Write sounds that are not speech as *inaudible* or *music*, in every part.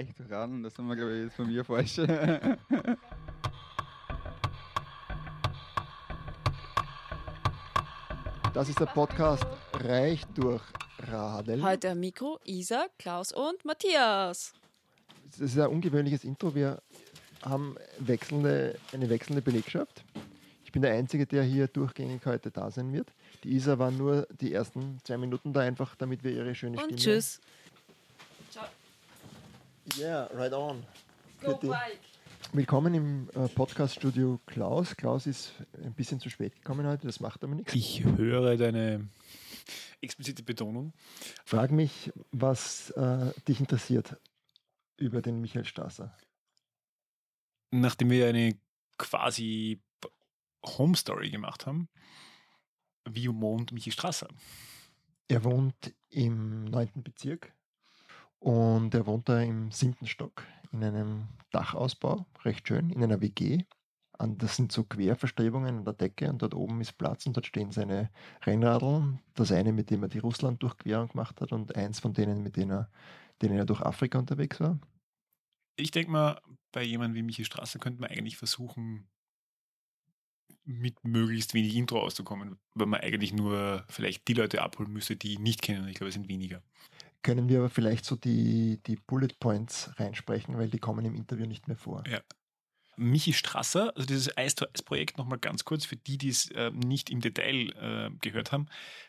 leicht ran, das sind wir, glaube ich, jetzt von mir falsch. Das ist der Podcast Reich durch Radl. Heute am Mikro Isa, Klaus und Matthias. Das ist ein ungewöhnliches Intro. Wir haben wechselnde, eine wechselnde Belegschaft. Ich bin der Einzige, der hier durchgängig heute da sein wird. Die Isa war nur die ersten zwei Minuten da, einfach damit wir ihre schöne Und Stimme... tschüss. Yeah, right on. Go Bitte. Bike. Willkommen im äh, Podcast-Studio Klaus. Klaus ist ein bisschen zu spät gekommen heute, das macht aber nichts. Ich höre deine explizite Betonung. Frag mich, was äh, dich interessiert über den Michael Strasser. Nachdem wir eine quasi Home Story gemacht haben, wie wohnt Michi Strasser? Er wohnt im neunten Bezirk und er wohnt da im siebten Stock in einem Dachausbau, recht schön, in einer WG. Und das sind so Querverstrebungen an der Decke und dort oben ist Platz und dort stehen seine Rennradeln. Das eine, mit dem er die Russland-Durchquerung gemacht hat und eins von denen, mit denen er, denen er durch Afrika unterwegs war. Ich denke mal, bei jemandem wie Michi Strasser könnte man eigentlich versuchen, mit möglichst wenig Intro auszukommen, weil man eigentlich nur vielleicht die Leute abholen müsste, die ihn nicht kennen. Ich glaube, es sind weniger. Können wir aber vielleicht so die, die Bullet Points reinsprechen, weil die kommen im Interview nicht mehr vor. Ja. Michi Strasser, also dieses Eis to Eis Projekt nochmal ganz kurz für die, die es äh, nicht im Detail äh, gehört haben.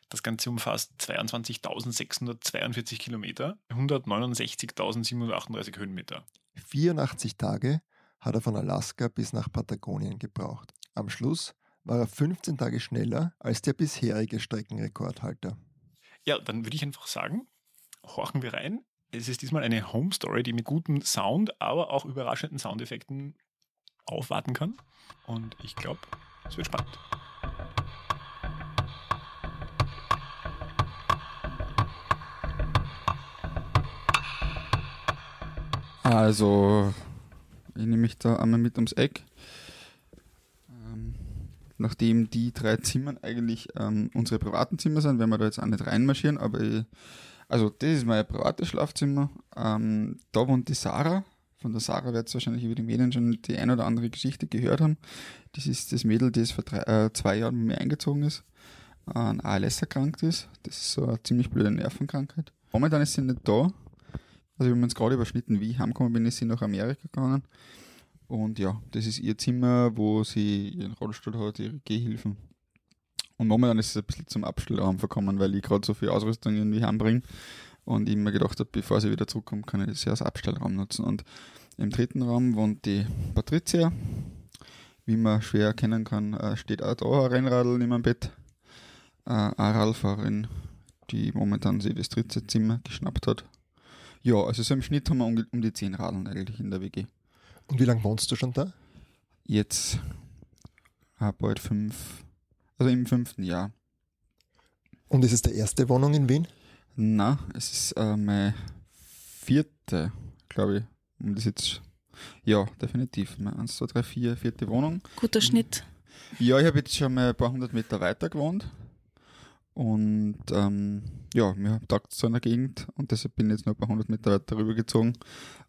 Das Ganze umfasst 22.642 Kilometer, 169.738 Höhenmeter. 84 Tage hat er von Alaska bis nach Patagonien gebraucht. Am Schluss war er 15 Tage schneller als der bisherige Streckenrekordhalter. Ja, dann würde ich einfach sagen, horchen wir rein. Es ist diesmal eine Home Story, die mit gutem Sound, aber auch überraschenden Soundeffekten aufwarten kann. Und ich glaube, es wird spannend. Also, ich nehme mich da einmal mit ums Eck. Ähm, nachdem die drei Zimmern eigentlich ähm, unsere privaten Zimmer sind, werden wir da jetzt auch nicht reinmarschieren, aber ich, also das ist mein privates Schlafzimmer. Ähm, da wohnt die Sarah. Von der Sarah wird es wahrscheinlich über die Medien schon die ein oder andere Geschichte gehört haben. Das ist das Mädel, das vor drei, äh, zwei Jahren mit mir eingezogen ist, an ALS erkrankt ist. Das ist so eine ziemlich blöde Nervenkrankheit. Momentan ist sie nicht da. Also wir haben uns gerade überschnitten, wie ich heimgekommen bin, ist sie nach Amerika gegangen. Und ja, das ist ihr Zimmer, wo sie ihren Rollstuhl hat, ihre Gehhilfen. Und momentan ist es ein bisschen zum Abstellraum verkommen, weil ich gerade so viel Ausrüstung irgendwie heimbringe. Und ich mir gedacht habe, bevor sie wieder zurückkommt, kann ich das ja als Abstellraum nutzen. Und im dritten Raum wohnt die Patricia. Wie man schwer erkennen kann, äh, steht auch da ein Rennradl neben dem Bett. Äh, eine Radfahrerin, die momentan sich das dritte Zimmer geschnappt hat. Ja, also so im Schnitt haben wir um, die 10 Radeln eigentlich in der WG. Und wie lange wohnst du schon da? Jetzt äh, bald fünf, also im fünften Jahr. Und ist es die erste Wohnung in Wien? Na, es ist äh, meine vierte, glaube ich. Um das jetzt, ja, definitiv. Meine 1, 2, 3, 4, vierte Wohnung. Guter Schnitt. Ja, ich habe jetzt schon mal ein paar hundert Meter weiter gewohnt. Und ähm, ja, mir taugt so in der Gegend und deshalb bin ich jetzt noch ein paar hundert Meter weiter rübergezogen.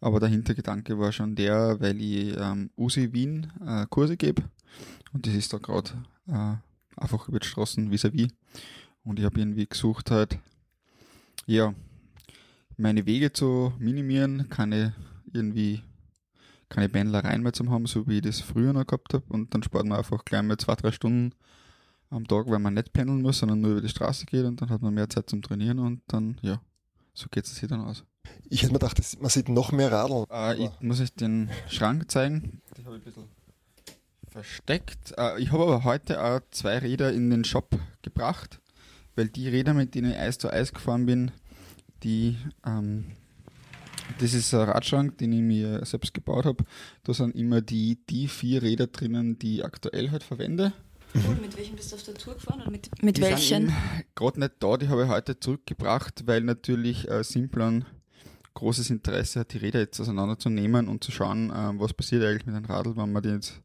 Aber der Hintergedanke war schon der, weil ich ähm, USI Wien äh, Kurse gebe und das ist da gerade äh, einfach über die Straßen vis-à-vis. Und ich habe irgendwie gesucht halt, ja, meine Wege zu minimieren, keine irgendwie keine Pendlereien mehr zu haben, so wie ich das früher noch gehabt habe. Und dann spart man einfach gleich mal zwei, drei Stunden am Tag, weil man nicht pendeln muss, sondern nur über die Straße geht und dann hat man mehr Zeit zum Trainieren und dann, ja, so geht es sich dann aus. Ich hätte mir gedacht, man sieht noch mehr Radeln. Äh, ich muss euch den Schrank zeigen. Den habe ich ein bisschen versteckt. Äh, ich habe aber heute auch zwei Räder in den Shop gebracht, weil die Räder, mit denen ich Eis zu Eis gefahren bin, die, ähm, das ist ein Radschrank, den ich mir selbst gebaut habe. Da sind immer die, die vier Räder drinnen, die ich aktuell halt verwende. Cool, mit welchem bist du auf der Tour gefahren? Oder mit, mit Die welchen? Gerade nicht da, die habe ich heute zurückgebracht, weil natürlich äh, Simplon großes Interesse hat, die Räder jetzt auseinanderzunehmen und zu schauen, äh, was passiert eigentlich mit einem Radl, wenn man die jetzt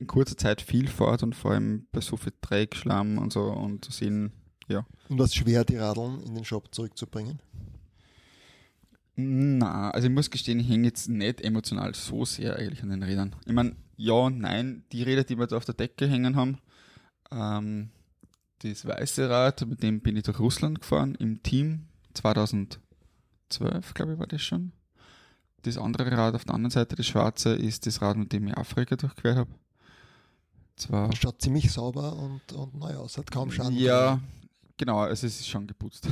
in kurzer Zeit viel fährt und vor allem bei so viel Dreck, Schlamm und so und zu sehen, ja. Und was schwer, die Radeln in den Shop zurückzubringen? Na, also ich muss gestehen, ich hänge jetzt nicht emotional so sehr eigentlich an den Rädern. Ich meine, ja, nein, die Räder, die wir da auf der Decke hängen haben, ähm, das weiße Rad, mit dem bin ich durch Russland gefahren, im Team 2012, glaube ich, war das schon. Das andere Rad auf der anderen Seite, das schwarze, ist das Rad, mit dem ich Afrika durchquert habe. Zwar Schaut ziemlich sauber und, und neu aus, hat kaum Schaden. Ja, genau, also es ist schon geputzt.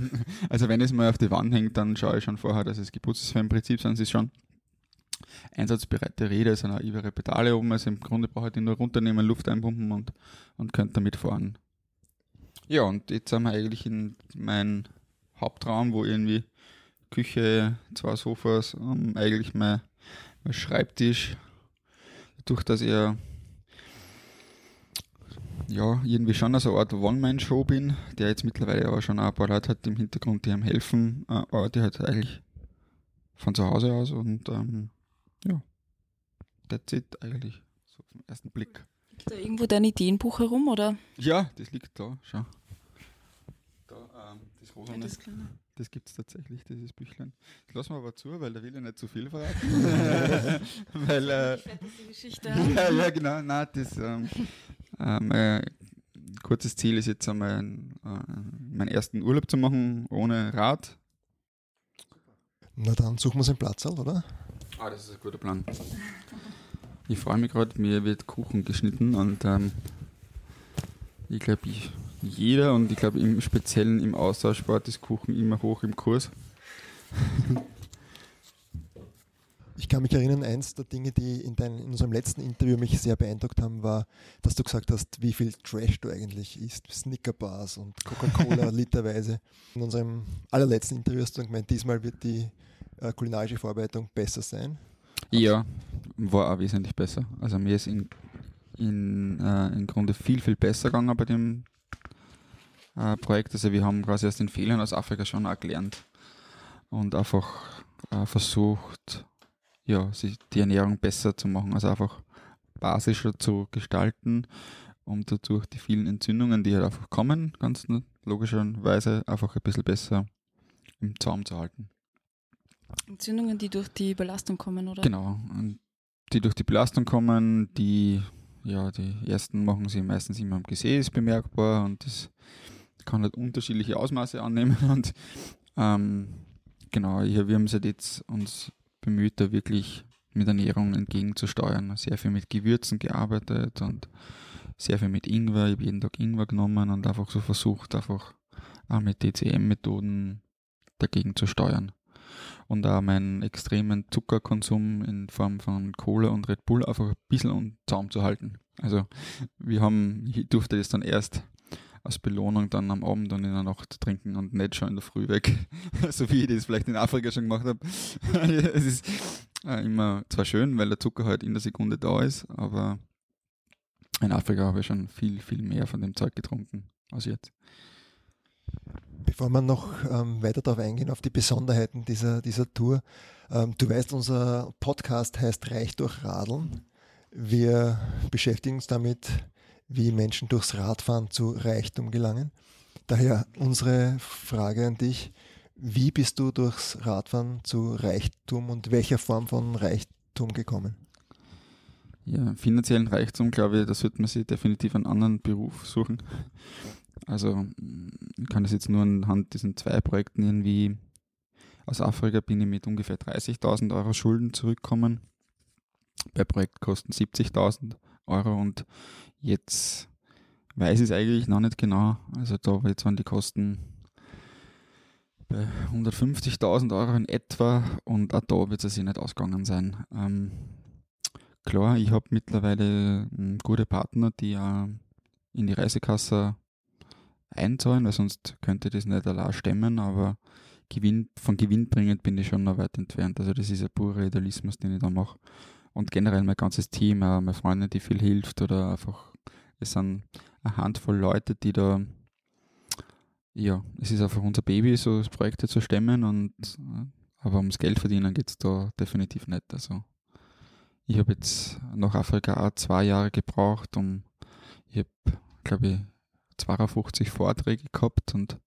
*laughs* also wenn es mal auf die Wand hängt, dann schaue ich schon vorher, dass es geputzt ist. Weil Im Prinzip sind es schon einsatzbereite Räder, es sind auch ihre Pedale oben, also im Grunde brauche ich die nur runternehmen, Luft einpumpen und, und könnte damit fahren. Ja, und jetzt sind wir eigentlich in meinem Hauptraum, wo irgendwie Küche, zwei Sofas, ähm, eigentlich mein, mein Schreibtisch, durch das ich ja, irgendwie schon so eine Art One-Man-Show bin, der jetzt mittlerweile aber schon ein paar Leute hat im Hintergrund, die ihm helfen, äh, aber die halt eigentlich von zu Hause aus und ähm, ja, that's it eigentlich, so vom ersten Blick. Liegt da irgendwo dein Ideenbuch herum, oder? Ja, das liegt da, schau. Da, ähm, das Ja, Rosane, das kleine. das gibt es tatsächlich, dieses Büchlein. Das lassen wir aber zu, weil da will ich nicht zu viel verraten. *laughs* weil, äh, Die Geschichte. *laughs* ja, ja, genau. Nein, das, ähm, äh, mein kurzes Ziel ist jetzt einmal ein, äh, meinen ersten Urlaub zu machen ohne Rad. Na dann suchen wir uns einen Platz, oder? Ah, das ist ein guter Plan. Ich freue mich gerade, mir wird Kuchen geschnitten und ähm, ich glaube, jeder und ich glaube im Speziellen im Austauschsport ist Kuchen immer hoch im Kurs. *laughs* Ich kann mich erinnern, eins der Dinge, die in, dein, in unserem letzten Interview mich sehr beeindruckt haben, war, dass du gesagt hast, wie viel Trash du eigentlich isst. Snickerbars und Coca-Cola *laughs* literweise. In unserem allerletzten Interview hast du gemeint, diesmal wird die äh, kulinarische Vorbereitung besser sein. Ja, war auch wesentlich besser. Also mir ist in, in, äh, im Grunde viel, viel besser gegangen bei dem äh, Projekt. Also wir haben quasi aus den Fehlern aus Afrika schon auch gelernt und einfach äh, versucht, ja, sich die Ernährung besser zu machen, also einfach basischer zu gestalten, um dadurch die vielen Entzündungen, die halt einfach kommen, ganz logischerweise einfach ein bisschen besser im Zaum zu halten. Entzündungen, die durch die Belastung kommen, oder? Genau. Die durch die Belastung kommen, die, ja, die ersten machen sie meistens immer am Gesäß bemerkbar und das kann halt unterschiedliche Ausmaße annehmen *laughs* und ähm, genau, ja, wir haben es halt jetzt uns bemüht, da wirklich mit Ernährung entgegenzusteuern. Sehr viel mit Gewürzen gearbeitet und sehr viel mit Ingwer. Ich habe jeden Tag Ingwer genommen und einfach so versucht, einfach auch mit DCM-Methoden dagegen zu steuern und auch meinen extremen Zuckerkonsum in Form von Cola und Red Bull einfach ein bisschen um Zaum zu halten. Also wir haben, ich durfte das dann erst als Belohnung dann am Abend und in der Nacht trinken und nicht schon in der Früh weg, *laughs* so wie ich das vielleicht in Afrika schon gemacht habe. *laughs* es ist äh, immer zwar schön, weil der Zucker halt in der Sekunde da ist, aber in Afrika habe ich schon viel, viel mehr von dem Zeug getrunken als jetzt. Bevor wir noch ähm, weiter darauf eingehen, auf die Besonderheiten dieser, dieser Tour. Ähm, du weißt, unser Podcast heißt Reich durch Radeln. Wir beschäftigen uns damit, wie Menschen durchs Radfahren zu Reichtum gelangen. Daher unsere Frage an dich. Wie bist du durchs Radfahren zu Reichtum und welcher Form von Reichtum gekommen? Ja, finanziellen Reichtum, glaube ich, da sollte man sich definitiv einen anderen Beruf suchen. Also, ich kann das jetzt nur anhand diesen zwei Projekten irgendwie aus Afrika bin ich mit ungefähr 30.000 Euro Schulden zurückgekommen. Bei Projektkosten 70.000 Euro und jetzt weiß ich es eigentlich noch nicht genau. Also da jetzt waren die Kosten bei 150.000 Euro in etwa und auch da wird es sich nicht ausgegangen sein. Ähm, klar, ich habe mittlerweile gute Partner, die ja in die Reisekasse einzahlen, weil sonst könnte das nicht allein stemmen, aber Gewinn, von gewinnbringend bin ich schon noch weit entfernt. Also das ist ein purer Idealismus, den ich da mache. Und generell mein ganzes Team, meine Freundin, die viel hilft oder einfach, es sind eine Handvoll Leute, die da, ja, es ist einfach unser Baby, so Projekte zu stemmen und, äh, aber ums Geld verdienen geht es da definitiv nicht. Also ich habe jetzt nach Afrika auch zwei Jahre gebraucht, um, ich habe, glaube ich, 52 Vorträge gehabt und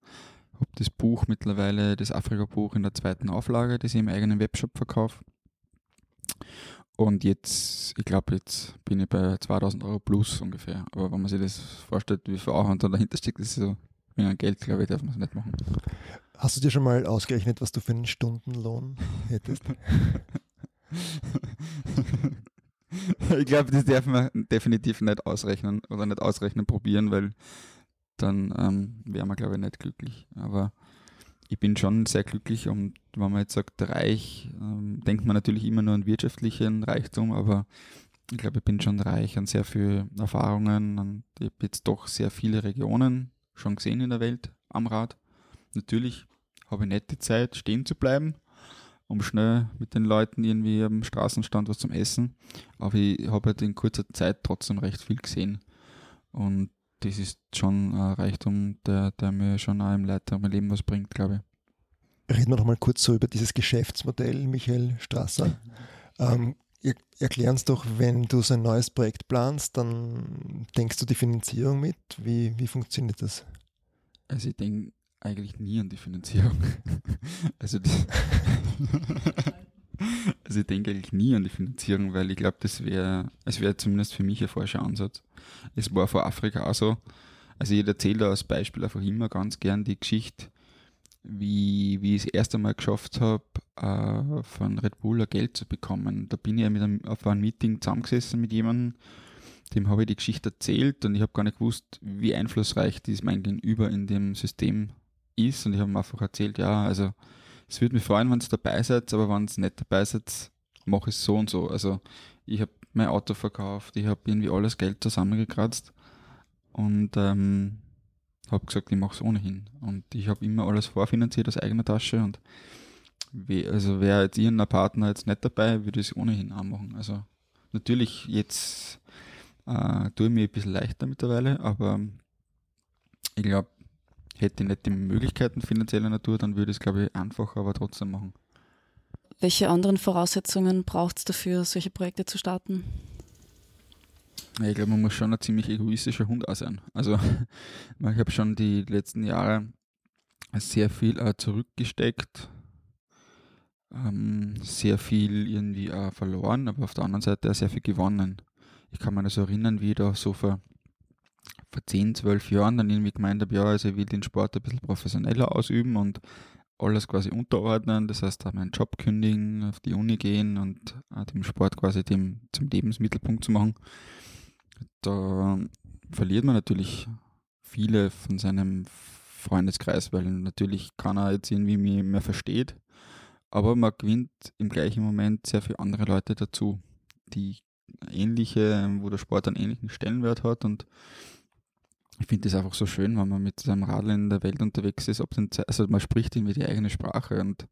habe das Buch mittlerweile, das Afrika-Buch in der zweiten Auflage, das ich im eigenen Webshop verkaufe. Und jetzt, ich glaube, jetzt bin ich bei 2000 Euro plus ungefähr. Aber wenn man sich das vorstellt, wie viel Aufwand da dahinter steckt, das ist so, mit einem Geld, glaube ich, darf man es nicht machen. Hast du dir schon mal ausgerechnet, was du für einen Stundenlohn hättest? *laughs* ich glaube, das darf man definitiv nicht ausrechnen oder nicht ausrechnen probieren, weil dann ähm, wäre man, glaube ich, nicht glücklich. Aber ich bin schon sehr glücklich und wenn man jetzt sagt reich, ähm, denkt man natürlich immer nur an wirtschaftlichen Reichtum, aber ich glaube, ich bin schon reich an sehr viele Erfahrungen und ich habe jetzt doch sehr viele Regionen schon gesehen in der Welt am Rad. Natürlich habe ich nicht die Zeit, stehen zu bleiben, um schnell mit den Leuten irgendwie am Straßenstand was zum Essen, aber ich habe halt in kurzer Zeit trotzdem recht viel gesehen und das ist schon ein Reichtum, der, der mir schon auch im Leiter mein Leben was bringt, glaube ich. Reden wir noch mal kurz so über dieses Geschäftsmodell, Michael Strasser. Ähm, erklär uns doch, wenn du so ein neues Projekt planst, dann denkst du die Finanzierung mit? Wie, wie funktioniert das? Also ich denke eigentlich nie an die Finanzierung. *laughs* also, *laughs* also ich denke eigentlich nie an die Finanzierung, weil ich glaube, das wäre, es wäre zumindest für mich ein falscher Ansatz. Es war vor Afrika auch so. Also ich erzähle da als Beispiel einfach immer ganz gern die Geschichte, wie, wie ich das erste Mal geschafft habe, äh, von Red Bull Geld zu bekommen. Da bin ich mit einem, auf einem Meeting zusammengesessen mit jemandem, dem habe ich die Geschichte erzählt und ich habe gar nicht gewusst, wie einflussreich dies mein Gegenüber in dem System ist. Und ich habe ihm einfach erzählt, ja, also es würde mich freuen, wenn es dabei seid, aber wenn es nicht dabei seid, mache ich es so und so. Also ich habe mein Auto verkauft, ich habe irgendwie alles Geld zusammengekratzt und ähm, habe gesagt, ich mache es ohnehin. Und ich habe immer alles vorfinanziert aus eigener Tasche und we also wäre jetzt irgendein Partner jetzt nicht dabei, würde ich es ohnehin auch machen. Also natürlich jetzt äh, tue ich mir ein bisschen leichter mittlerweile, aber ich glaube, hätte ich nicht die Möglichkeiten finanzieller Natur, dann würde ich es, glaube ich, einfacher, aber trotzdem machen. Welche anderen Voraussetzungen braucht es dafür, solche Projekte zu starten? Ja, ich glaube, man muss schon ein ziemlich egoistischer Hund auch sein. Also, *laughs* ich habe schon die letzten Jahre sehr viel äh, zurückgesteckt, ähm, sehr viel irgendwie äh, verloren, aber auf der anderen Seite auch sehr viel gewonnen. Ich kann mich so erinnern, wie ich da so vor vor 10, 12 Jahren dann irgendwie gemeint habe, ja, also ich will den Sport ein bisschen professioneller ausüben und alles quasi unterordnen, das heißt auch meinen Job kündigen, auf die Uni gehen und dem Sport quasi dem, zum Lebensmittelpunkt zu machen. Da verliert man natürlich viele von seinem Freundeskreis, weil natürlich keiner jetzt irgendwie mehr versteht, aber man gewinnt im gleichen Moment sehr viele andere Leute dazu, die ähnliche, wo der Sport einen ähnlichen Stellenwert hat und ich finde das einfach so schön, wenn man mit seinem Radl in der Welt unterwegs ist, ob den, also man spricht irgendwie die eigene Sprache und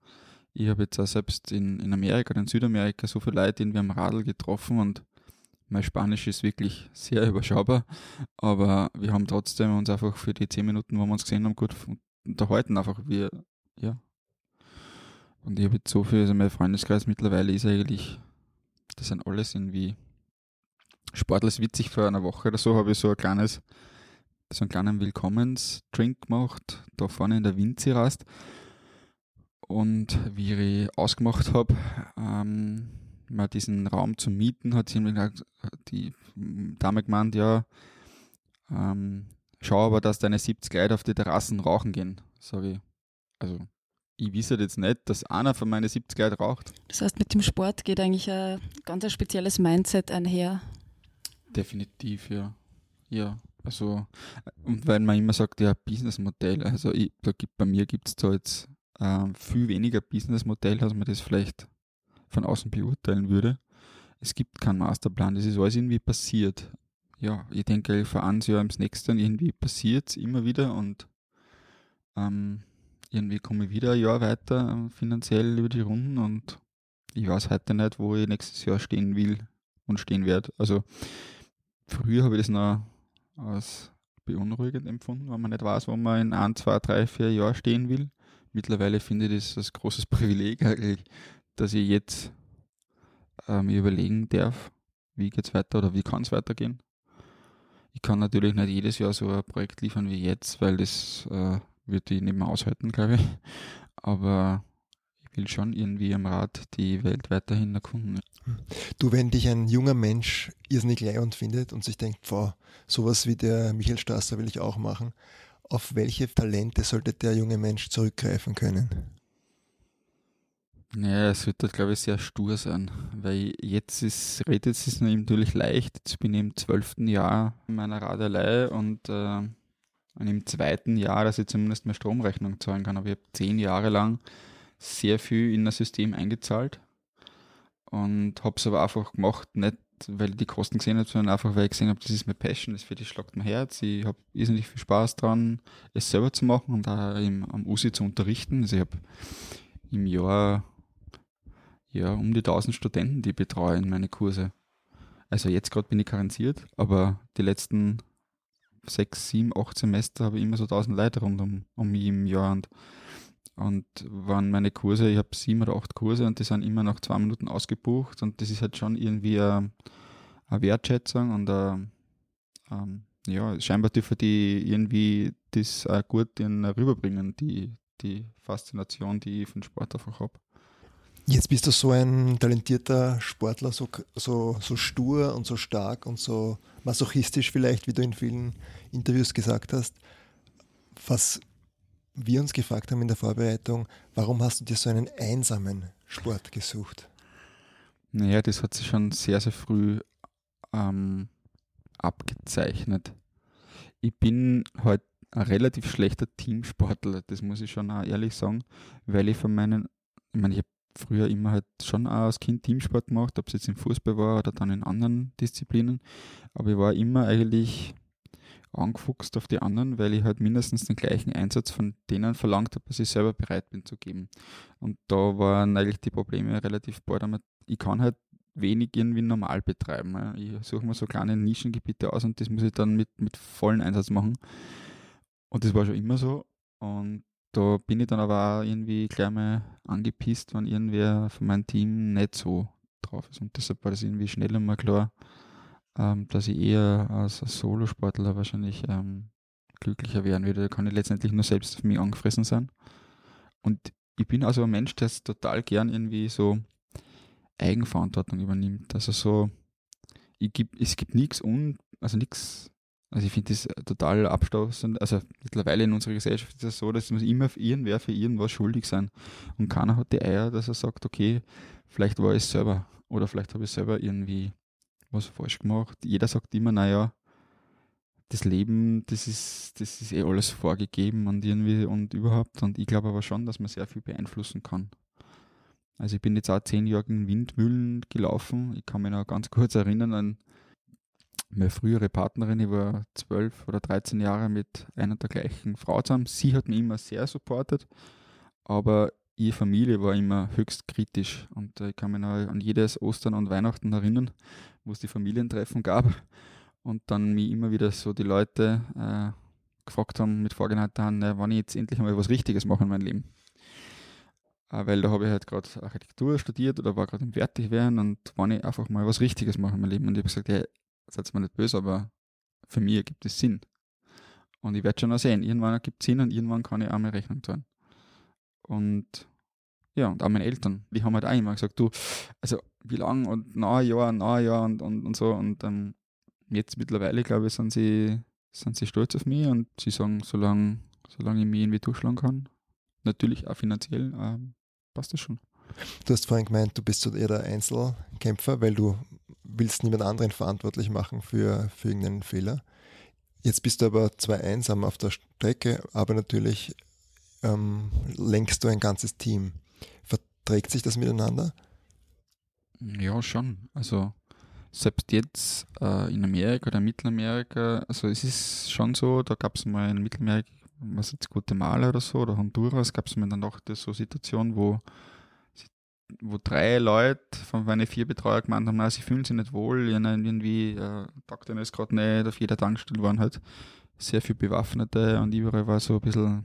ich habe jetzt auch selbst in, in Amerika, in Südamerika so viele Leute irgendwie am Radl getroffen und mein Spanisch ist wirklich sehr *laughs* überschaubar, aber wir haben trotzdem uns einfach für die zehn Minuten, wo wir uns gesehen haben, gut unterhalten, einfach wir, ja. Und ich habe jetzt so viel, also mein Freundeskreis mittlerweile ist eigentlich, das sind alles irgendwie Sportler witzig vor einer Woche oder so, habe ich so ein kleines so einen kleinen Willkommensdrink gemacht, da vorne in der Winzirast. Und wie ich ausgemacht habe, ähm, mal diesen Raum zu mieten, hat sie mir die Dame gemeint, ja, ähm, schau aber, dass deine 70 Leute auf die Terrassen rauchen gehen. Sag ich, also ich wisse jetzt nicht, dass einer von meinen 70 Leuten raucht. Das heißt, mit dem Sport geht eigentlich ein ganz ein spezielles Mindset einher. Definitiv, ja. Ja. Also, und weil man immer sagt, ja, Businessmodell, also ich, da gibt, bei mir gibt es da jetzt äh, viel weniger Businessmodell, als man das vielleicht von außen beurteilen würde. Es gibt keinen Masterplan, das ist alles irgendwie passiert. Ja, ich denke, von eins Jahr ins nächste irgendwie passiert es immer wieder und ähm, irgendwie komme ich wieder ein Jahr weiter äh, finanziell über die Runden und ich weiß heute nicht, wo ich nächstes Jahr stehen will und stehen werde. Also früher habe ich das noch als beunruhigend empfunden, wenn man nicht weiß, wo man in ein, zwei, drei, vier Jahren stehen will. Mittlerweile finde ich das als großes *laughs* Privileg eigentlich, dass ich jetzt äh, mir überlegen darf, wie geht es weiter oder wie kann es weitergehen. Ich kann natürlich nicht jedes Jahr so ein Projekt liefern wie jetzt, weil das äh, würde ich nicht mehr aushalten, glaube ich. *laughs* Aber will schon irgendwie am Rad die Welt weiterhin erkunden. Du, wenn dich ein junger Mensch irrsinnig leihend findet und sich denkt, boah, sowas wie der Michael Strasser will ich auch machen, auf welche Talente sollte der junge Mensch zurückgreifen können? Ja, es wird, glaube ich, sehr stur sein, weil jetzt ist, redet es natürlich leicht. Jetzt bin ich im zwölften Jahr meiner Radelei und, äh, und im zweiten Jahr, dass ich zumindest meine Stromrechnung zahlen kann. Aber ich habe zehn Jahre lang sehr viel in das System eingezahlt und habe es aber einfach gemacht, nicht weil ich die Kosten gesehen habe, sondern einfach weil ich gesehen habe, das ist meine Passion, das für die schlagt mein Herz. Ich habe irrsinnig viel Spaß dran, es selber zu machen und auch im, am USI zu unterrichten. Also ich habe im Jahr ja, um die 1000 Studenten, die ich betreue in meine Kurse. Also jetzt gerade bin ich karenziert, aber die letzten sechs, sieben, acht Semester habe ich immer so 1000 Leute rund um, um mich im Jahr und und waren meine Kurse, ich habe sieben oder acht Kurse und die sind immer nach zwei Minuten ausgebucht und das ist halt schon irgendwie eine, eine Wertschätzung und eine, ähm, ja, scheinbar dürfen die irgendwie das auch gut rüberbringen, die, die Faszination, die ich von Sport einfach habe. Jetzt bist du so ein talentierter Sportler, so, so, so stur und so stark und so masochistisch vielleicht, wie du in vielen Interviews gesagt hast. Was wir uns gefragt haben in der Vorbereitung, warum hast du dir so einen einsamen Sport gesucht? Naja, das hat sich schon sehr, sehr früh ähm, abgezeichnet. Ich bin halt ein relativ schlechter Teamsportler, das muss ich schon auch ehrlich sagen, weil ich von meinen, ich meine, ich habe früher immer halt schon auch als Kind Teamsport gemacht, ob es jetzt im Fußball war oder dann in anderen Disziplinen, aber ich war immer eigentlich angefuchst auf die anderen, weil ich halt mindestens den gleichen Einsatz von denen verlangt habe, was ich selber bereit bin zu geben. Und da waren eigentlich die Probleme relativ bald damit. Ich kann halt wenig irgendwie normal betreiben. Ich suche mir so kleine Nischengebiete aus und das muss ich dann mit, mit vollen Einsatz machen. Und das war schon immer so. Und da bin ich dann aber auch irgendwie gleich mal angepisst, wenn irgendwer von meinem Team nicht so drauf ist. Und deshalb war das irgendwie schnell einmal klar, ähm, dass ich eher als Solosportler wahrscheinlich ähm, glücklicher werden würde. Da kann ich letztendlich nur selbst auf mich angefressen sein. Und ich bin also ein Mensch, der total gern irgendwie so Eigenverantwortung übernimmt. Also so, ich gib, es gibt nichts un, also nichts, also ich finde das total abstoßend. Also mittlerweile in unserer Gesellschaft ist es so, dass muss immer für irgendwer für irgendwas schuldig sein. Und keiner hat die Eier, dass er sagt, okay, vielleicht war ich es selber oder vielleicht habe ich selber irgendwie was falsch gemacht. Jeder sagt immer, naja, das Leben, das ist, das ist eh alles vorgegeben und irgendwie und überhaupt. Und ich glaube aber schon, dass man sehr viel beeinflussen kann. Also ich bin jetzt auch zehn Jahre in Windmühlen gelaufen. Ich kann mich noch ganz *laughs* kurz erinnern an meine frühere Partnerin. Ich war zwölf oder dreizehn Jahre mit einer der gleichen Frau zusammen. Sie hat mich immer sehr supportet, aber ihre Familie war immer höchst kritisch. Und ich kann mich noch an jedes Ostern und Weihnachten erinnern, wo es die Familientreffen gab und dann mich immer wieder so die Leute äh, gefragt haben mit vorgehaltener Hand, wann ich jetzt endlich mal was Richtiges mache in meinem Leben. Äh, weil da habe ich halt gerade Architektur studiert oder war gerade im Fertigwerden und wann ich einfach mal was Richtiges mache in meinem Leben. Und ich habe gesagt, hey, seid mir nicht böse, aber für mich ergibt es Sinn. Und ich werde schon auch sehen, irgendwann ergibt es Sinn und irgendwann kann ich auch meine Rechnung zahlen. Und ja, und auch meine Eltern, die haben halt auch immer gesagt, du, also wie lange und na Jahr, na Jahr und, und, und so. Und ähm, jetzt mittlerweile, glaube ich, sind sie, sind sie stolz auf mich und sie sagen, solange, solange ich mich irgendwie durchschlagen kann, natürlich auch finanziell, ähm, passt das schon. Du hast vorhin gemeint, du bist so eher der Einzelkämpfer, weil du willst niemand anderen verantwortlich machen für, für irgendeinen Fehler. Jetzt bist du aber zwar einsam auf der Strecke, aber natürlich ähm, lenkst du ein ganzes Team. Verträgt sich das miteinander? Ja, schon. Also selbst jetzt äh, in Amerika oder Mittelamerika, also es ist schon so, da gab es mal in Mittelamerika, was jetzt Guatemala oder so, oder Honduras, gab es mal dann auch so Situation, wo wo drei Leute von meinen vier Betreuer gemeint haben, sie fühlen sich nicht wohl, irgendwie äh, taugt ihnen gerade nicht, auf jeder Tankstelle waren halt sehr viele Bewaffnete und überall war so ein bisschen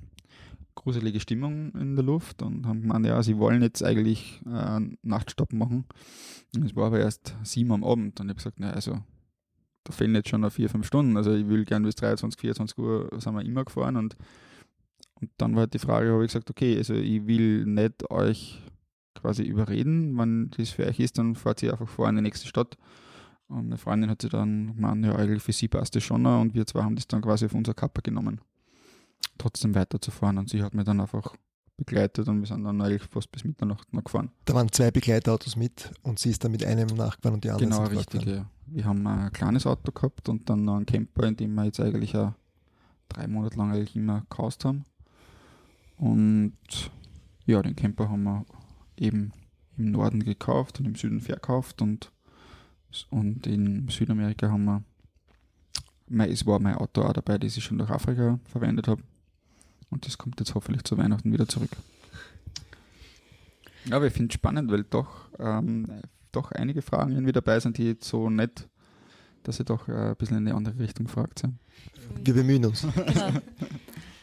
gruselige Stimmung in der Luft und haben gemeint, ja, sie wollen jetzt eigentlich äh, Nachtstopp machen. Es war aber erst sieben am Abend und ich habe gesagt, na, also da fehlen jetzt schon noch vier, fünf Stunden. Also ich will gerne bis 23, 24 Uhr sind wir immer gefahren und, Und dann war halt die Frage, habe ich gesagt, okay, also ich will nicht euch quasi überreden, wenn das für euch ist, dann fahrt ihr einfach vor in die nächste Stadt. Und meine Freundin hat sich dann gemeint, ja, eigentlich für sie passt das schon und wir zwei haben das dann quasi auf unser Kappa genommen, trotzdem weiterzufahren. Und sie hat mir dann einfach begleitet und wir sind dann eigentlich fast bis Mitternacht noch gefahren. Da waren zwei Begleitautos mit und sie ist dann mit einem nachgefahren und die anderen Genau, richtig. Ja. Wir haben ein kleines Auto gehabt und dann noch einen Camper, in dem wir jetzt eigentlich auch drei Monate lang eigentlich immer gehaust haben. Und ja, den Camper haben wir eben im Norden gekauft und im Süden verkauft und, und in Südamerika haben wir, mein, es war mein Auto auch dabei, das ich schon durch Afrika verwendet habe. Und das kommt jetzt hoffentlich zu Weihnachten wieder zurück. Ja, aber ich finde es spannend, weil doch, ähm, doch einige Fragen irgendwie dabei sind, die jetzt so nett, dass ich doch äh, ein bisschen in eine andere Richtung fragt. sind. Wir bemühen uns. *laughs* Genau.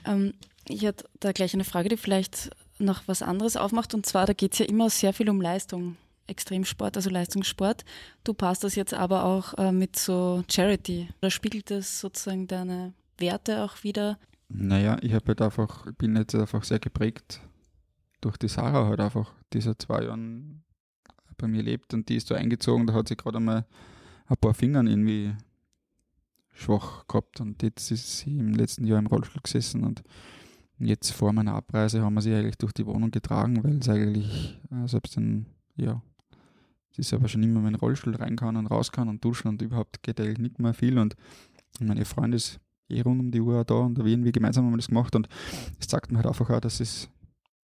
ähm, ich hätte da gleich eine Frage, die vielleicht noch was anderes aufmacht. Und zwar, da geht es ja immer sehr viel um Leistung, Extremsport, also Leistungssport. Du passt das jetzt aber auch äh, mit so Charity. Da spiegelt das sozusagen deine Werte auch wieder. Naja, ich habe halt einfach, bin jetzt einfach sehr geprägt durch die Sarah halt einfach, die seit zwei Jahren bei mir lebt und die ist da eingezogen, da hat sie gerade einmal ein paar Fingern irgendwie schwach gehabt und jetzt ist sie im letzten Jahr im Rollstuhl gesessen und jetzt vor meiner Abreise haben wir sie eigentlich durch die Wohnung getragen, weil es eigentlich äh, selbst ein, ja, sie ist aber schon immer in den Rollstuhl rein kann und raus kann und duschen und überhaupt geht eigentlich nicht mehr viel und meine Freund ist eh rund um die Uhr da und da irgendwie gemeinsam haben wir das gemacht und es zeigt mir halt einfach auch, dass es,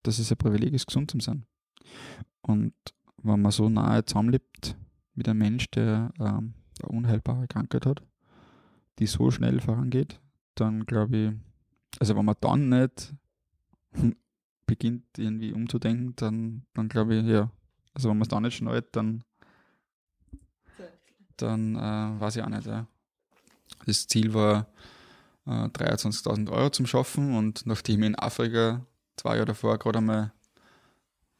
dass es ein Privileg ist, gesund zu sein. Und wenn man so nahe zusammenlebt mit einem Mensch, der ähm, eine unheilbare Krankheit hat, die so schnell vorangeht, dann glaube ich, also wenn man dann nicht *laughs* beginnt irgendwie umzudenken, dann, dann glaube ich, ja, also wenn man es dann nicht schnallt, dann, dann äh, weiß ich auch nicht. Ja. Das Ziel war, äh, 23.000 Euro zum Schaffen. Und nachdem ich in Afrika zwei Jahre davor gerade einmal,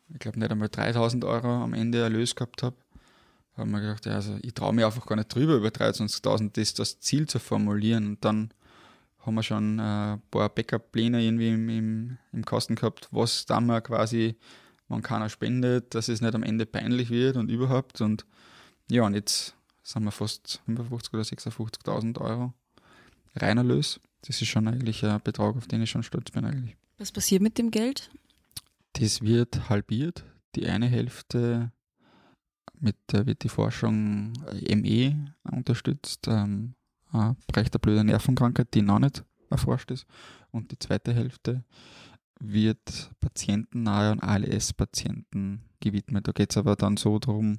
ich glaube nicht einmal 3.000 Euro am Ende Erlös gehabt habe, haben wir gedacht, ja, also ich traue mich einfach gar nicht drüber, über 23.000 das, das Ziel zu formulieren. Und dann haben wir schon äh, ein paar Backup-Pläne irgendwie im, im, im Kasten gehabt, was dann mal quasi, wenn keiner spendet, dass es nicht am Ende peinlich wird und überhaupt. Und ja, und jetzt sind wir fast 55.000 oder 56.000 Euro Reinerlös. Das ist schon eigentlich ein Betrag, auf den ich schon stolz bin eigentlich. Was passiert mit dem Geld? Das wird halbiert. Die eine Hälfte mit wird die Forschung ME unterstützt, ähm, ein Bereich der blöde Nervenkrankheit, die noch nicht erforscht ist. Und die zweite Hälfte wird patientennahe und ALS-Patienten gewidmet. Da geht es aber dann so darum,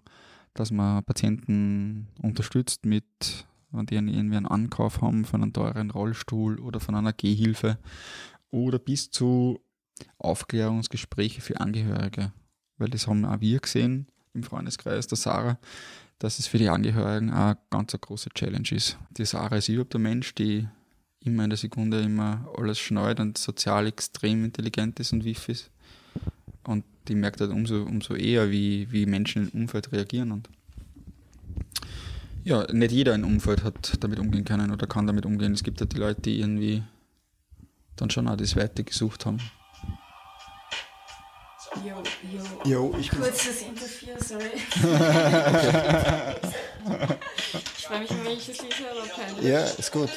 dass man Patienten unterstützt mit, wenn die irgendwie einen Ankauf haben von einem teuren Rollstuhl oder von einer Gehhilfe oder bis zu Aufklärungsgespräche für Angehörige. Weil das haben auch wir gesehen im Freundeskreis der Sarah, dass es für die Angehörigen auch eine ganz große Challenge ist. Die Sarah ist überhaupt ein Mensch, die immer in der Sekunde immer alles schnallt und sozial extrem intelligent ist und wiff ist. Und die merkt halt umso, umso eher, wie, wie Menschen im Umfeld reagieren. Und ja, nicht jeder im Umfeld hat damit umgehen können oder kann damit umgehen. Es gibt halt die Leute, die irgendwie dann schon auch das Weite gesucht haben. Jo, jo. Jo, ich Kurzes Interview, sorry. *laughs* ich freue mich, wenn ich das lese, aber peinlich. Ja, ist gut.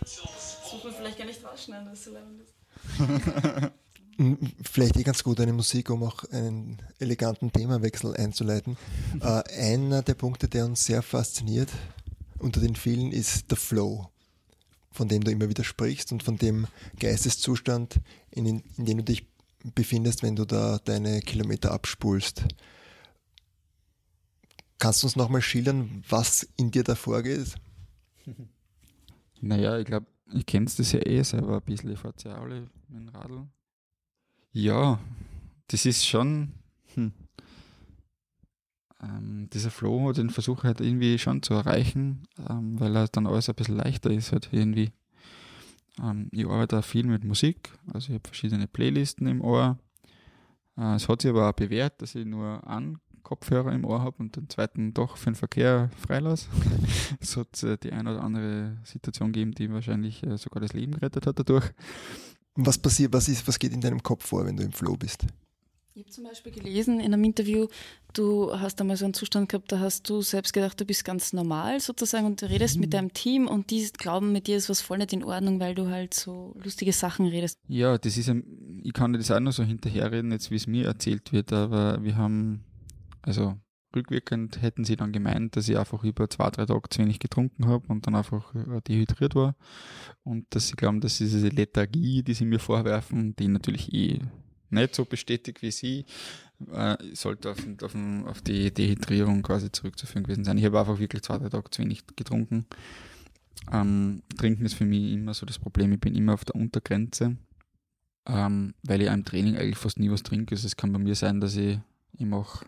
Das muss man vielleicht gar nicht rausschneiden, das ist so lang. *laughs* M- Vielleicht eh ganz gut eine Musik, um auch einen eleganten Themawechsel einzuleiten. *laughs* äh, einer der Punkte, der uns sehr fasziniert unter den vielen, ist der Flow, von dem du immer wieder sprichst und von dem Geisteszustand, in, in, in dem du dich befindest, wenn du da deine Kilometer abspulst. Kannst du uns nochmal schildern, was in dir da vorgeht? *laughs* Naja, ich glaube, ich kenn's das ja eh selber ein bisschen. Ich fahre ja alle mit dem Radl. Ja, das ist schon. Hm. Ähm, dieser Flow, den versuche halt irgendwie schon zu erreichen, ähm, weil er dann alles ein bisschen leichter ist, halt irgendwie. Ähm, ich arbeite auch viel mit Musik, also ich habe verschiedene Playlisten im Ohr. Äh, es hat sich aber auch bewährt, dass ich nur einen Kopfhörer im Ohr habe und den zweiten doch für den Verkehr freilasse. *laughs* es hat äh, die eine oder andere Situation gegeben, die wahrscheinlich äh, sogar das Leben gerettet hat dadurch. Was passiert, was ist, was geht in deinem Kopf vor, wenn du im Flow bist? Ich habe zum Beispiel gelesen in einem Interview, du hast einmal so einen Zustand gehabt, da hast du selbst gedacht, du bist ganz normal sozusagen und du redest mhm. mit deinem Team und die glauben, mit dir ist was voll nicht in Ordnung, weil du halt so lustige Sachen redest. Ja, das ist, ein, ich kann das auch nur so hinterherreden, jetzt wie es mir erzählt wird, aber wir haben, also rückwirkend hätten sie dann gemeint, dass ich einfach über zwei, drei Tage zu wenig getrunken habe und dann einfach äh, dehydriert war und dass sie glauben, dass diese Lethargie, die sie mir vorwerfen, die natürlich eh nicht so bestätigt wie sie, äh, sollte auf, auf, auf, die Dehydrierung quasi zurückzuführen gewesen sein. Ich habe einfach wirklich zwei, drei Tage zu wenig getrunken. Ähm, Trinken ist für mich immer so das Problem. Ich bin immer auf der Untergrenze, ähm, weil ich im Training eigentlich fast nie was trinke. Also es kann bei mir sein, dass ich, ich mache,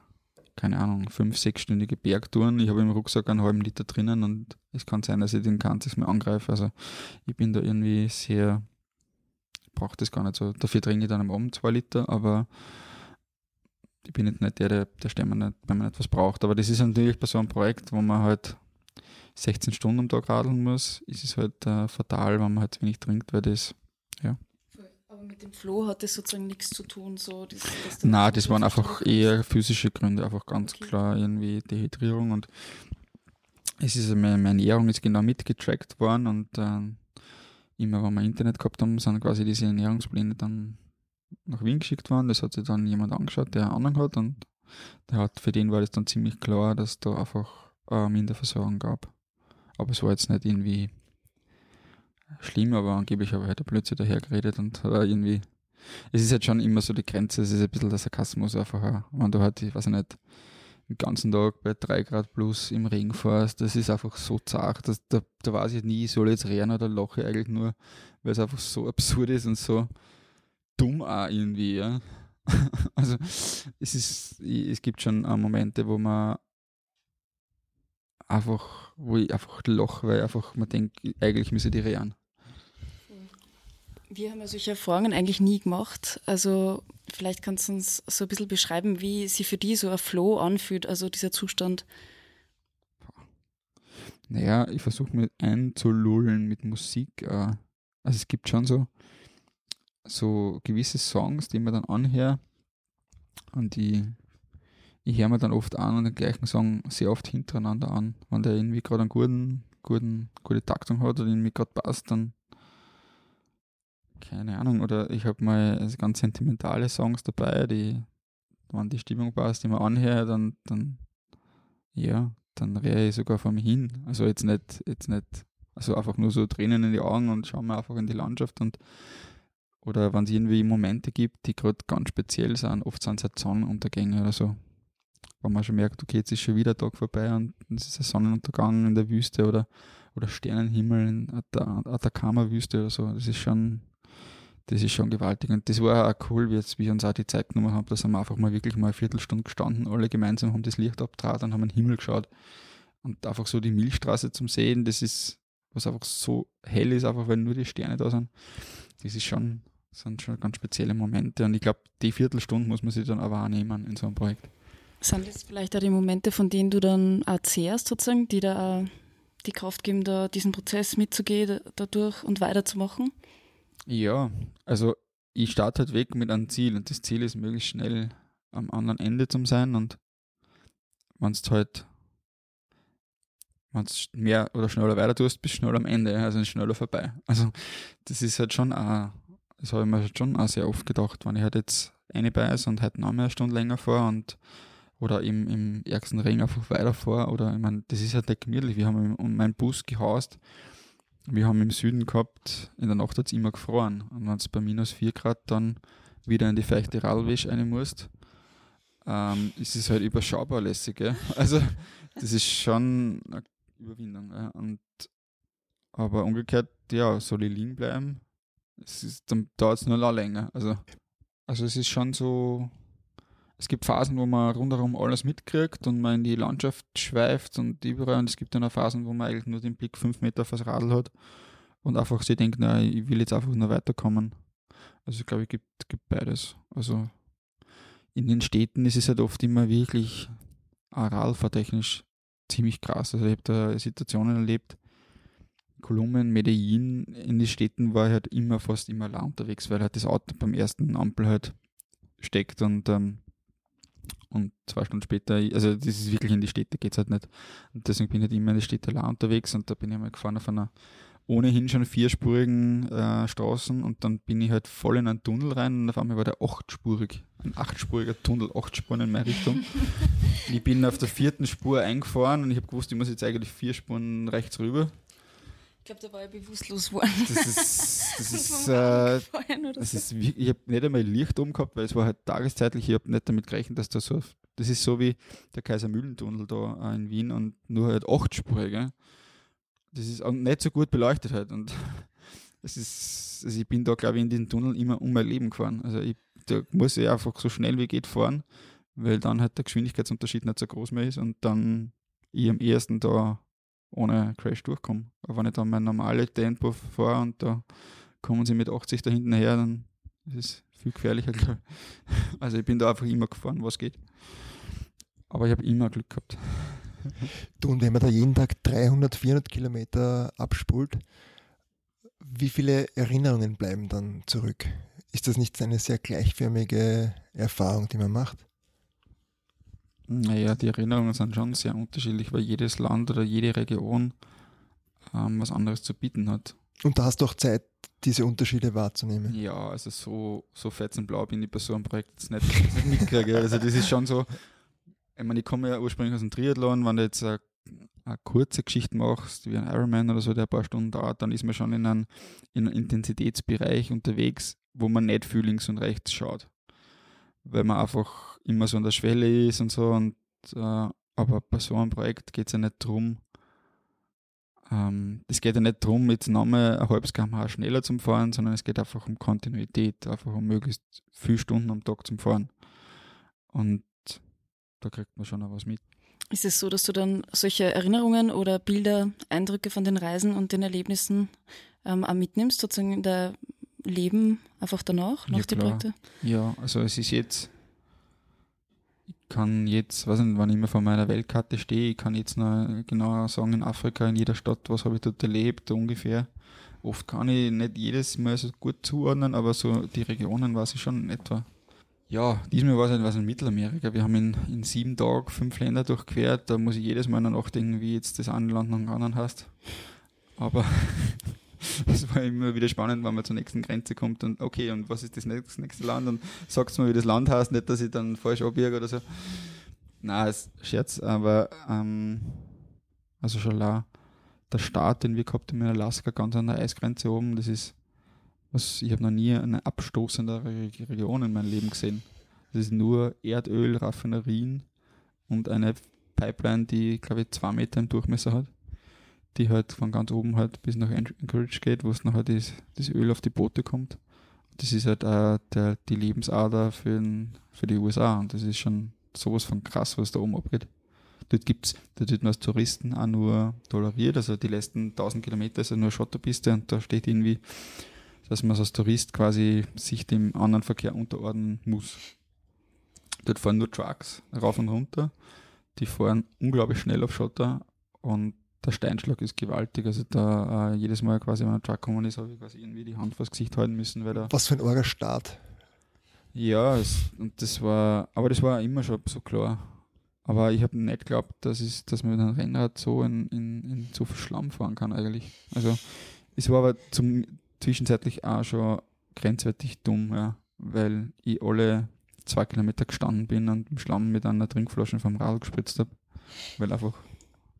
keine Ahnung, fünf, sechsstündige Bergtouren. Ich habe im Rucksack einen halben Liter drinnen und es kann sein, dass ich den ganzes mehr angreife. Also ich bin da irgendwie sehr brauche das gar nicht so. Dafür trinke ich dann am Abend zwei Liter, aber ich bin jetzt nicht der, der, der Stämmer nicht, wenn man etwas braucht. Aber das ist natürlich bei so einem Projekt, wo man halt 16 Stunden am Tag radeln muss, ist es halt äh, fatal, wenn man halt wenig trinkt, weil das, ja. Mit dem Flow hat das sozusagen nichts zu tun, so. Das, das Nein, das waren einfach eher physische Gründe, einfach ganz okay. klar irgendwie Dehydrierung und es ist meine, meine Ernährung ist genau mitgetrackt worden und äh, immer wenn wir Internet gehabt haben, sind quasi diese Ernährungspläne dann nach Wien geschickt worden. Das hat sich dann jemand angeschaut, der Ahnung hat und der hat, für den war das dann ziemlich klar, dass da einfach äh, Minderversorgung gab. Aber es war jetzt nicht irgendwie schlimm, aber angeblich habe ich halt plötzlich daher geredet und war irgendwie, es ist halt schon immer so die Grenze, es ist ein bisschen der Sarkasmus einfach, wenn du halt, ich weiß nicht, den ganzen Tag bei 3 Grad plus im Regen fährst, das ist einfach so zart, dass, da, da weiß ich nie, soll ich jetzt rennen oder lache ich eigentlich nur, weil es einfach so absurd ist und so dumm auch irgendwie, ja. *laughs* also es ist, es gibt schon Momente, wo man einfach, wo ich einfach lache, weil einfach man denkt, eigentlich müsse die rennen. Wir haben ja solche Erfahrungen eigentlich nie gemacht. Also vielleicht kannst du uns so ein bisschen beschreiben, wie sich für die so ein Flow anfühlt, also dieser Zustand. Naja, ich versuche mich einzulullen mit Musik. Äh, also es gibt schon so, so gewisse Songs, die man dann anhört und die ich höre mir dann oft an und den gleichen Song sehr oft hintereinander an. Wenn der irgendwie gerade einen guten, guten, gute Taktung hat oder irgendwie gerade passt, dann keine Ahnung, oder ich habe mal ganz sentimentale Songs dabei, die, wenn die Stimmung passt, die man anhört, dann, dann, ja, dann rehe ich sogar vor mir hin. Also jetzt nicht, jetzt nicht, also einfach nur so Tränen in die Augen und schauen wir einfach in die Landschaft und oder wenn es irgendwie Momente gibt, die gerade ganz speziell sind, oft sind es halt Sonnenuntergänge oder so. Wenn man schon merkt, okay, jetzt ist schon wieder Tag vorbei und es ist ein Sonnenuntergang in der Wüste oder, oder Sternenhimmel in der Atacama-Wüste oder so. Das ist schon, das ist schon gewaltig. Und das war auch cool, wie, jetzt, wie uns auch die Zeit genommen haben. Da sind wir einfach mal wirklich mal eine Viertelstunde gestanden, alle gemeinsam haben das Licht abtrat und haben den Himmel geschaut. Und einfach so die Milchstraße zum Sehen, das ist, was einfach so hell ist, einfach weil nur die Sterne da sind. Das ist schon, sind schon ganz spezielle Momente. Und ich glaube, die Viertelstunde muss man sich dann aber auch nehmen in so einem Projekt. Sind das vielleicht auch die Momente, von denen du dann auch zehrst, sozusagen, die da die Kraft geben, da diesen Prozess mitzugehen, dadurch und weiterzumachen? Ja, also ich starte halt weg mit einem Ziel und das Ziel ist möglichst schnell am anderen Ende zu sein und wenn du halt wenn mehr oder schneller weiter tust, bist du schneller am Ende, also schneller vorbei. Also das ist halt schon auch, das habe ich mir schon auch sehr oft gedacht, wenn ich halt jetzt eine beiß und halt noch mehr eine Stunde länger vor und oder im, im ärgsten Ring einfach weiter vor oder ich meine, das ist halt nicht gemütlich. Wir haben um meinen Bus gehaust wir haben im Süden gehabt, in der Nacht hat es immer gefroren. Und wenn es bei minus 4 Grad dann wieder in die feuchte Radlwäsche rein musst, ähm, ist es halt überschaubar lässig. Gell? *laughs* Also, das ist schon eine Überwindung. Ja? Und, aber umgekehrt, ja, soll ich liegen bleiben? Es ist, dann dauert es nur länger. Also, also, es ist schon so, es gibt Phasen, wo man rundherum alles mitkriegt und man in die Landschaft schweift und überall. Und es gibt dann auch Phasen, wo man eigentlich nur den Blick fünf Meter aufs Radl hat und einfach sich denkt, na, ich will jetzt einfach nur weiterkommen. Also ich glaube, es gibt, gibt beides. Also in den Städten ist es halt oft immer wirklich Radfahrtechnisch ziemlich krass. Also ich habe da Situationen erlebt, Kolumbien, Medellin, in den Städten war ich halt immer fast immer allein unterwegs, weil halt das Auto beim ersten Ampel halt steckt und, ähm, und zwei Stunden später, also das ist wirklich in die Städte, geht es halt nicht. Und deswegen bin ich halt immer in die Städte allein unterwegs und da bin ich mal gefahren auf einer ohnehin schon vierspurigen äh, Straßen und dann bin ich halt voll in einen Tunnel rein und auf einmal war der achtspurig, ein achtspuriger Tunnel, acht Spuren in meine Richtung. *laughs* ich bin auf der vierten Spur eingefahren und ich habe gewusst, ich muss jetzt eigentlich vier Spuren rechts rüber. Ich glaube, da war ich bewusstlos worden. Das *laughs* ist, das ist, äh, das ist ich habe nicht einmal Licht oben gehabt, weil es war halt tageszeitlich, ich habe nicht damit gerechnet, dass da so, das ist so wie der Kaisermühlentunnel da in Wien und nur halt achtspurig, gell? das ist auch nicht so gut beleuchtet halt. Und *laughs* es ist, also ich bin da, glaube ich, in den Tunnel immer um mein Leben gefahren. Also ich, da muss ich einfach so schnell wie geht fahren, weil dann halt der Geschwindigkeitsunterschied nicht so groß mehr ist und dann ich am ersten da ohne Crash durchkomme. Aber wenn ich dann mein normales Tempo fahre und da kommen sie mit 80 da hinten her, dann ist es viel gefährlicher, *laughs* glaube. Also ich bin da einfach immer gefahren, was geht. Aber ich habe immer Glück gehabt. Du, und wenn man da jeden Tag 300, 400 Kilometer abspult, wie viele Erinnerungen bleiben dann zurück? Ist das nicht eine sehr gleichförmige Erfahrung, die man macht? Naja, die Erinnerungen sind schon sehr unterschiedlich, weil jedes Land oder jede Region ähm, was anderes zu bieten hat. Und da hast du auch Zeit, diese Unterschiede wahrzunehmen. Ja, also so, so fetzenblau bin ich bei so einem Projekt jetzt nicht, nicht mitkriege. Also das ist schon so, ich meine, ich komme ja ursprünglich aus dem Triathlon, wenn du jetzt eine, eine kurze Geschichte machst, wie ein Ironman oder so, der ein paar Stunden dauert, dann ist man schon in einem, in einem Intensitätsbereich unterwegs, wo man nicht viel links und rechts schaut. Weil man einfach immer so an der Schwelle ist und so. Und, äh, aber bei so einem Projekt geht es ja nicht darum, ähm, es geht ja nicht darum, jetzt nochmal ein halbes kmh schneller zum Fahren, sondern es geht einfach um Kontinuität, einfach um möglichst viele Stunden am Tag zum Fahren. Und da kriegt man schon auch was mit. Ist es so, dass du dann solche Erinnerungen oder Bilder, Eindrücke von den Reisen und den Erlebnissen ähm, auch mitnimmst, sozusagen in der Leben einfach danach, nach ja, den Projekten? Ja, also es ist jetzt, kann jetzt, weiß nicht, wann ich immer vor meiner Weltkarte stehe, ich kann jetzt noch genauer sagen, in Afrika, in jeder Stadt, was habe ich dort erlebt, ungefähr. Oft kann ich nicht jedes Mal so gut zuordnen, aber so die Regionen weiß ich schon in etwa. Ja, diesmal war es halt in Mittelamerika. Wir haben in, in sieben Tagen fünf Länder durchquert. Da muss ich jedes Mal nachdenken, wie jetzt das eine Land nach dem anderen heißt. Aber *laughs* *laughs* es war immer wieder spannend, wenn man zur nächsten Grenze kommt und okay, und was ist das nächste, nächste Land? Und sagst mal, wie das Land heißt, nicht, dass ich dann falsch abbiege oder so. Na, ist Scherz, aber ähm, also schon la, der Start, den wir gehabt haben in Alaska, ganz an der Eisgrenze oben, das ist was, ich habe noch nie eine abstoßendere Region in meinem Leben gesehen. Das ist nur Erdöl, Raffinerien und eine Pipeline, die, glaube ich, zwei Meter im Durchmesser hat, die halt von ganz oben halt bis nach Anchorage geht, wo es nachher das, das Öl auf die Boote kommt. Das ist halt auch der, die Lebensader für, den, für die USA und das ist schon sowas von krass, was da oben abgeht. Dort gibt's, dort wird man als Touristen auch nur toleriert, also die letzten 1000 Kilometer ist ja nur Schotterpiste und da steht irgendwie dass man als Tourist quasi sich dem anderen Verkehr unterordnen muss. Dort fahren nur Trucks rauf und runter. Die fahren unglaublich schnell auf Schotter und der Steinschlag ist gewaltig. Also da äh, jedes Mal quasi, wenn ein Truck gekommen ist, habe ich quasi irgendwie die Hand vors Gesicht halten müssen, weil da. Was für ein arger Start. Ja, es, und das war, aber das war immer schon so klar. Aber ich habe nicht geglaubt, dass, dass man mit einem Rennrad so in, in, in so viel Schlamm fahren kann eigentlich. Also es war aber zum, zwischenzeitlich auch schon grenzwertig dumm, ja, weil ich alle zwei Kilometer gestanden bin und im Schlamm mit einer Trinkflasche vom Rad gespritzt habe, weil einfach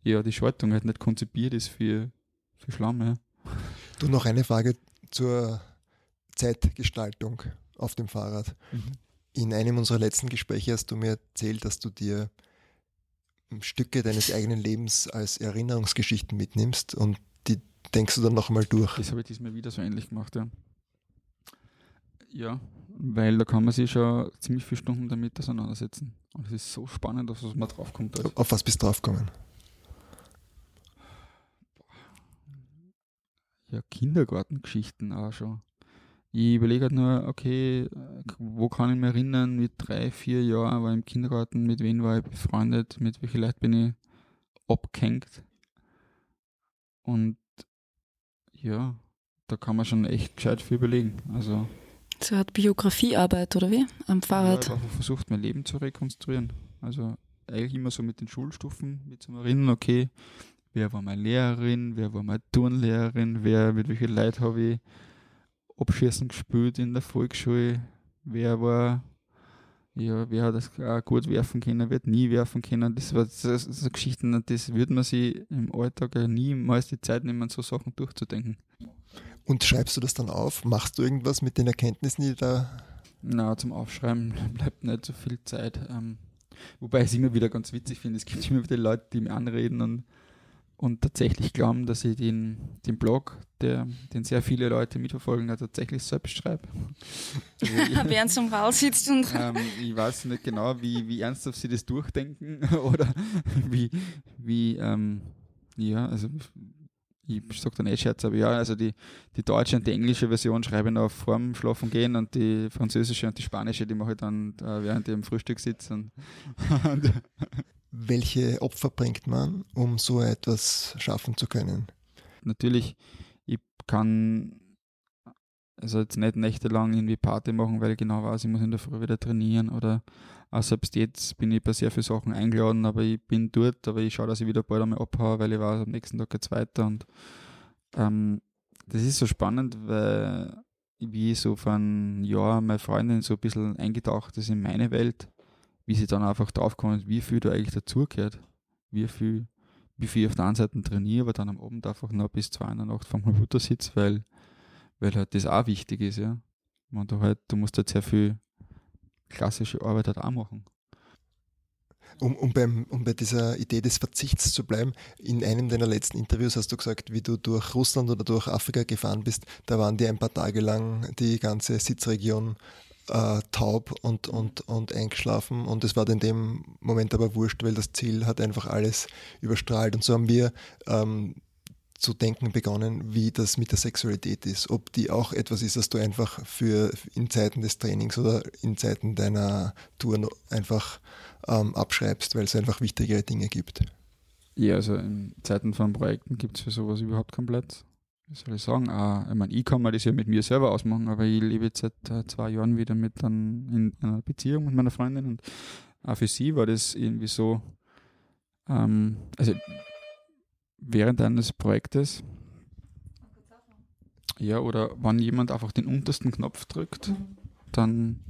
ja, die Schaltung halt nicht konzipiert ist für, für Schlamm. Ja. Du, noch eine Frage zur Zeitgestaltung auf dem Fahrrad. Mhm. In einem unserer letzten Gespräche hast du mir erzählt, dass du dir Stücke deines eigenen Lebens als Erinnerungsgeschichten mitnimmst und die denkst du dann noch einmal durch. Das habe ich diesmal wieder so ähnlich gemacht, ja. Ja, weil da kann man sich schon ziemlich viele Stunden damit auseinandersetzen. Und es ist so spannend, auf was man draufkommt. Auf was bist du draufgekommen? Ja, Kindergartengeschichten auch schon. Ich überlege halt nur, okay, wo kann ich mich erinnern, mit drei, vier Jahren war ich im Kindergarten, mit wem war ich befreundet, mit welchen Leuten bin ich abgehängt. Und ja, da kann man schon echt gescheit viel überlegen. Also, so hat Biografiearbeit, oder wie? Am Fahrrad. Ja, ich habe versucht, mein Leben zu rekonstruieren. Also eigentlich immer so mit den Schulstufen, mit zu erinnern, okay, wer war meine Lehrerin, wer war meine Turnlehrerin, wer, mit welchen Leuten habe ich Abschießen gespielt in der Volksschule, wer war, ja, wer hat das auch gut werfen können, wird nie werfen können. Das war so, so Geschichten, das würde man sich im Alltag ja niemals die Zeit nehmen, so Sachen durchzudenken. Und schreibst du das dann auf? Machst du irgendwas mit den Erkenntnissen, die da. Na, zum Aufschreiben *laughs* bleibt nicht so viel Zeit. Ähm, wobei ich es immer wieder ganz witzig finde. Es gibt immer wieder Leute, die mir anreden und und tatsächlich glauben, dass ich den, den Blog, der, den sehr viele Leute mitverfolgen, tatsächlich selbst schreibe. Also Während am Wahl sitzt und. Ähm, ich weiß nicht genau, wie, wie ernsthaft sie das durchdenken *laughs* oder wie, wie ähm, ja, also ich sage dann eh Scherz, aber ja, also die, die deutsche und die englische Version schreibe ich noch vorm Schlafen gehen und die französische und die spanische, die mache ich dann äh, während ich im Frühstück sitze. Und, *laughs* und welche Opfer bringt man, um so etwas schaffen zu können? Natürlich, ich kann also jetzt nicht nächtelang irgendwie Party machen, weil ich genau weiß, ich muss in der Früh wieder trainieren oder auch selbst jetzt bin ich bei sehr vielen Sachen eingeladen, aber ich bin dort, aber ich schaue, dass ich wieder bald einmal abhaue, weil ich weiß, am nächsten Tag geht es weiter und ähm, das ist so spannend, weil wie so einem Jahr meine Freundin so ein bisschen eingetaucht ist in meine Welt wie sie dann einfach draufkommen, wie viel da eigentlich dazugehört. Wie viel, wie viel ich auf der einen Seite trainiere, aber dann am Abend einfach noch bis zwei in der Nacht vom Computer sitze, weil, weil halt das auch wichtig ist, ja. Und du halt, du musst halt sehr viel klassische Arbeit halt auch machen. Um, um, beim, um bei dieser Idee des Verzichts zu bleiben, in einem deiner letzten Interviews hast du gesagt, wie du durch Russland oder durch Afrika gefahren bist, da waren die ein paar Tage lang die ganze Sitzregion äh, taub und, und, und eingeschlafen. Und es war in dem Moment aber wurscht, weil das Ziel hat einfach alles überstrahlt. Und so haben wir ähm, zu denken begonnen, wie das mit der Sexualität ist, ob die auch etwas ist, das du einfach für in Zeiten des Trainings oder in Zeiten deiner Tour einfach ähm, abschreibst, weil es einfach wichtigere Dinge gibt. Ja, also in Zeiten von Projekten gibt es für sowas überhaupt keinen Platz wie soll ich sagen, äh, ich meine, ich kann mir das ja mit mir selber ausmachen, aber ich lebe jetzt seit äh, zwei Jahren wieder mit dann in einer Beziehung mit meiner Freundin und auch für sie war das irgendwie so, ähm, also während eines Projektes, ja, oder wenn jemand einfach den untersten Knopf drückt, dann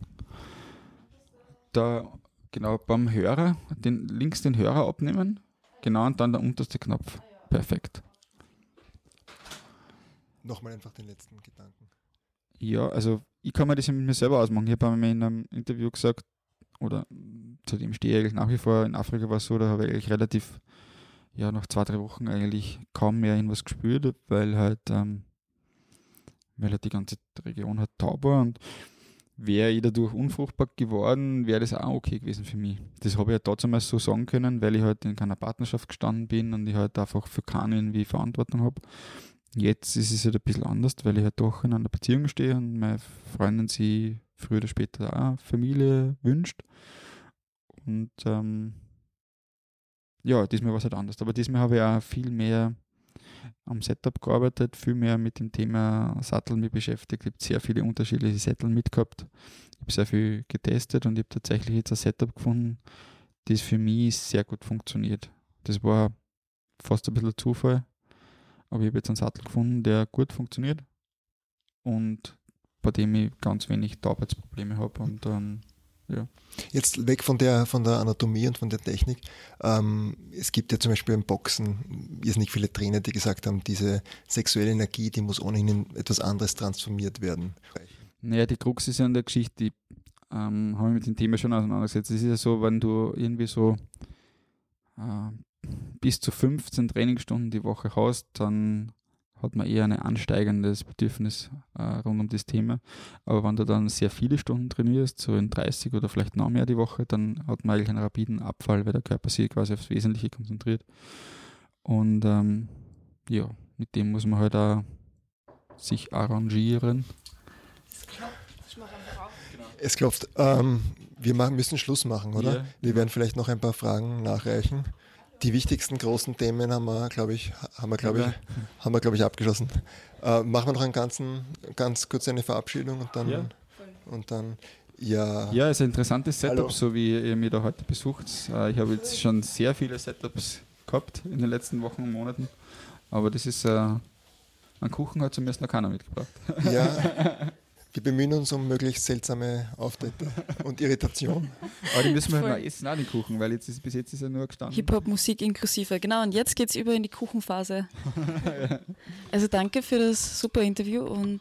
da genau beim Hörer, den, links den Hörer abnehmen, genau und dann der unterste Knopf. Perfekt nochmal einfach den letzten Gedanken. Ja, also ich kann mir das mit mir selber ausmachen. Ich habe mir in einem Interview gesagt, oder zu dem stehe ich eigentlich nach wie vor, in Afrika war es so, da habe ich eigentlich relativ, ja, nach zwei, drei Wochen eigentlich kaum mehr irgendwas gespürt, weil halt, ähm, weil halt die ganze Region halt taub war und wäre ich dadurch unfruchtbar geworden, wäre das auch okay gewesen für mich. Das habe ich ja halt damals so sagen können, weil ich halt in keiner Partnerschaft gestanden bin und ich halt einfach für keinen irgendwie Verantwortung habe. Jetzt ist es halt ein bisschen anders, weil ich halt doch in einer Beziehung stehe und meine Freundin sie früher oder später auch Familie wünscht. Und ähm, ja, diesmal war es halt anders. Aber diesmal habe ich auch viel mehr am Setup gearbeitet, viel mehr mit dem Thema Sattel mich beschäftigt. Ich habe sehr viele unterschiedliche Sättel mitgehabt. Ich habe sehr viel getestet und ich habe tatsächlich jetzt ein Setup gefunden, das für mich sehr gut funktioniert. Das war fast ein bisschen Zufall, aber ich habe jetzt einen Sattel gefunden, der gut funktioniert und bei dem ich ganz wenig Arbeitsprobleme habe und ähm, ja. Jetzt weg von der, von der Anatomie und von der Technik. Ähm, es gibt ja zum Beispiel im Boxen nicht viele Trainer, die gesagt haben, diese sexuelle Energie, die muss ohnehin in etwas anderes transformiert werden. Naja, die Krux ist ja in der Geschichte, die ähm, habe ich mit dem Thema schon auseinandergesetzt. Es ist ja so, wenn du irgendwie so äh, bis zu 15 Trainingsstunden die Woche hast, dann hat man eher ein ansteigendes Bedürfnis äh, rund um das Thema. Aber wenn du dann sehr viele Stunden trainierst, so in 30 oder vielleicht noch mehr die Woche, dann hat man eigentlich einen rapiden Abfall, weil der Körper sich quasi aufs Wesentliche konzentriert. Und ähm, ja, mit dem muss man halt auch sich arrangieren. Genau. Es klopft. Ähm, wir machen, müssen Schluss machen, oder? Ja. Wir werden vielleicht noch ein paar Fragen nachreichen. Die wichtigsten großen Themen haben wir, glaube ich, haben wir, glaube ich, *laughs* haben wir, glaube ich, abgeschlossen. Äh, machen wir noch einen ganzen, ganz kurz eine Verabschiedung und dann, Ja. und dann, ja, Ja, es ist ein interessantes Setup, Hallo. so wie ihr mich da heute besucht. Äh, Ich habe jetzt schon sehr viele Setups gehabt in den letzten Wochen und Monaten. Aber das ist, äh, ein Kuchen hat zumindest noch keiner mitgebracht. ja. *laughs* Wir bemühen uns um möglichst seltsame Auftritte *laughs* und Irritation. Aber die müssen wir Voll. mal essen, auch den Kuchen, weil jetzt ist, bis jetzt ist er nur gestanden. Hip-Hop-Musik inklusive. Genau, und jetzt geht es über in die Kuchenphase. *laughs* Also danke für das super Interview und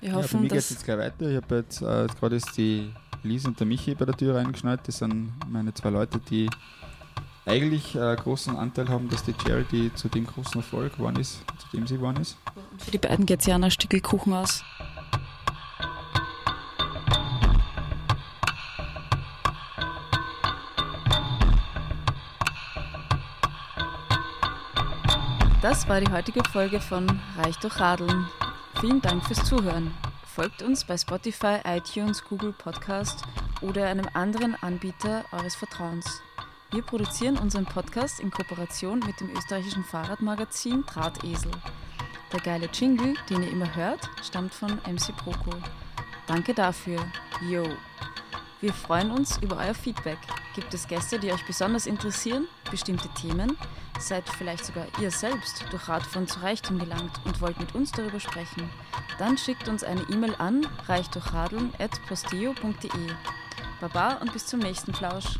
wir Ja, bei hoffen, mir geht es dass. jetzt gleich weiter. Ich habe jetzt äh, gerade ist die Lisa und der Michi bei der Tür reingeschneit. Das sind meine zwei Leute, die eigentlich äh, großen Anteil haben, dass die Charity zu dem großen Erfolg geworden ist, zu dem sie geworden ist. Für die beiden geht es ja ein Stückel Kuchen aus. Das war die heutige Folge von Reich durch Radeln. Vielen Dank fürs Zuhören. Folgt uns bei Spotify, iTunes, Google Podcast oder einem anderen Anbieter eures Vertrauens. Wir produzieren unseren Podcast in Kooperation mit dem österreichischen Fahrradmagazin Drahtesel. Der geile Jingle, den ihr immer hört, stammt von MC Proko. Danke dafür. Yo! Wir freuen uns über euer Feedback. Gibt es Gäste, die euch besonders interessieren? Bestimmte Themen? Seid vielleicht sogar ihr selbst durch Radfahren zu Reichtum gelangt und wollt mit uns darüber sprechen? Dann schickt uns eine E-Mail an reichdurchradeln.posteo.de. Baba und bis zum nächsten Plausch.